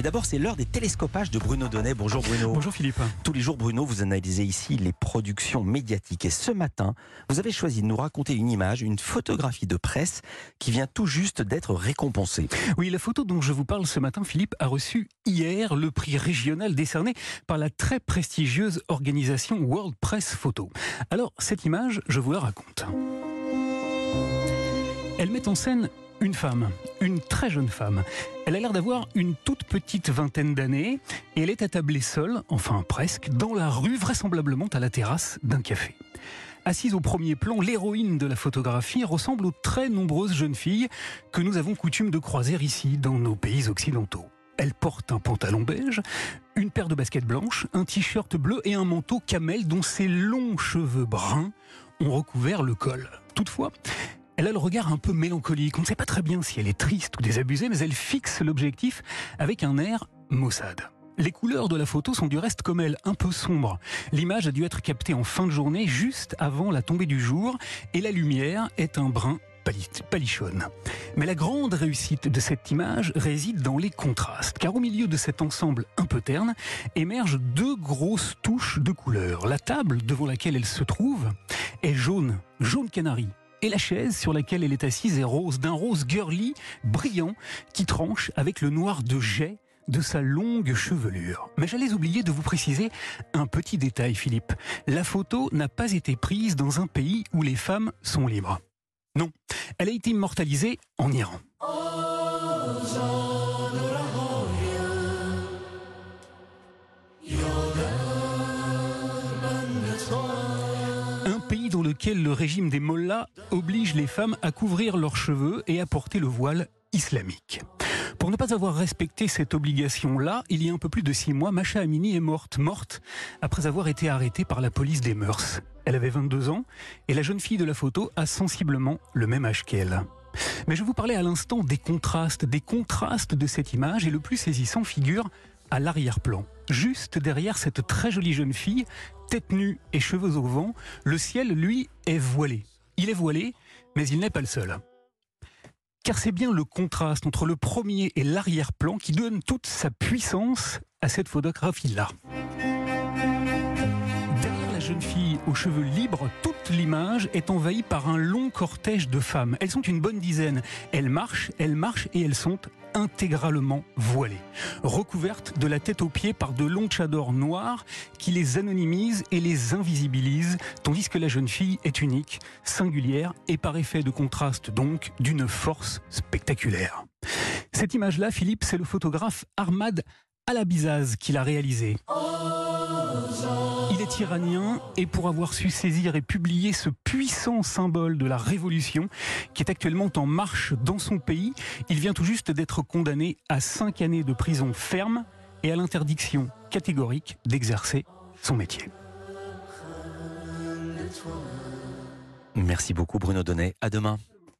Mais d'abord, c'est l'heure des télescopages de Bruno Donnet. Bonjour Bruno. Bonjour Philippe. Tous les jours, Bruno, vous analysez ici les productions médiatiques. Et ce matin, vous avez choisi de nous raconter une image, une photographie de presse qui vient tout juste d'être récompensée. Oui, la photo dont je vous parle ce matin, Philippe, a reçu hier le prix régional décerné par la très prestigieuse organisation World Press Photo. Alors, cette image, je vous la raconte. Elle met en scène une femme, une très jeune femme. Elle a l'air d'avoir une toute petite vingtaine d'années et elle est attablée seule, enfin presque, dans la rue, vraisemblablement à la terrasse d'un café. Assise au premier plan, l'héroïne de la photographie ressemble aux très nombreuses jeunes filles que nous avons coutume de croiser ici dans nos pays occidentaux. Elle porte un pantalon beige, une paire de baskets blanches, un t-shirt bleu et un manteau camel dont ses longs cheveux bruns ont recouvert le col. Toutefois, elle a le regard un peu mélancolique. On ne sait pas très bien si elle est triste ou désabusée, mais elle fixe l'objectif avec un air maussade. Les couleurs de la photo sont du reste comme elle, un peu sombres. L'image a dû être captée en fin de journée, juste avant la tombée du jour, et la lumière est un brin palichonne. Mais la grande réussite de cette image réside dans les contrastes, car au milieu de cet ensemble un peu terne émergent deux grosses touches de couleurs. La table devant laquelle elle se trouve est jaune, jaune canari, et la chaise sur laquelle elle est assise est rose, d'un rose girly, brillant, qui tranche avec le noir de jet de sa longue chevelure. Mais j'allais oublier de vous préciser un petit détail, Philippe. La photo n'a pas été prise dans un pays où les femmes sont libres. Non, elle a été immortalisée en Iran. Dans lequel le régime des mollahs oblige les femmes à couvrir leurs cheveux et à porter le voile islamique. Pour ne pas avoir respecté cette obligation-là, il y a un peu plus de six mois, Macha Amini est morte, morte après avoir été arrêtée par la police des mœurs. Elle avait 22 ans et la jeune fille de la photo a sensiblement le même âge qu'elle. Mais je vous parlais à l'instant des contrastes, des contrastes de cette image et le plus saisissant figure à l'arrière-plan. Juste derrière cette très jolie jeune fille, tête nue et cheveux au vent, le ciel, lui, est voilé. Il est voilé, mais il n'est pas le seul. Car c'est bien le contraste entre le premier et l'arrière-plan qui donne toute sa puissance à cette photographie-là jeune fille aux cheveux libres, l'image est envahie par un long cortège de femmes. Elles sont une bonne dizaine. Elles marchent, elles marchent et elles sont intégralement voilées, recouvertes de la tête aux pieds par de longs tchadors noirs qui les anonymisent et les invisibilisent, tandis que la jeune fille est unique, singulière et par effet de contraste donc d'une force spectaculaire. Cette image-là, Philippe, c'est le photographe Ahmad Alabizaz qui l'a réalisée. Il est iranien et pour avoir su saisir et publier ce puissant symbole de la révolution qui est actuellement en marche dans son pays, il vient tout juste d'être condamné à cinq années de prison ferme et à l'interdiction catégorique d'exercer son métier. Merci beaucoup Bruno Donnet. À demain.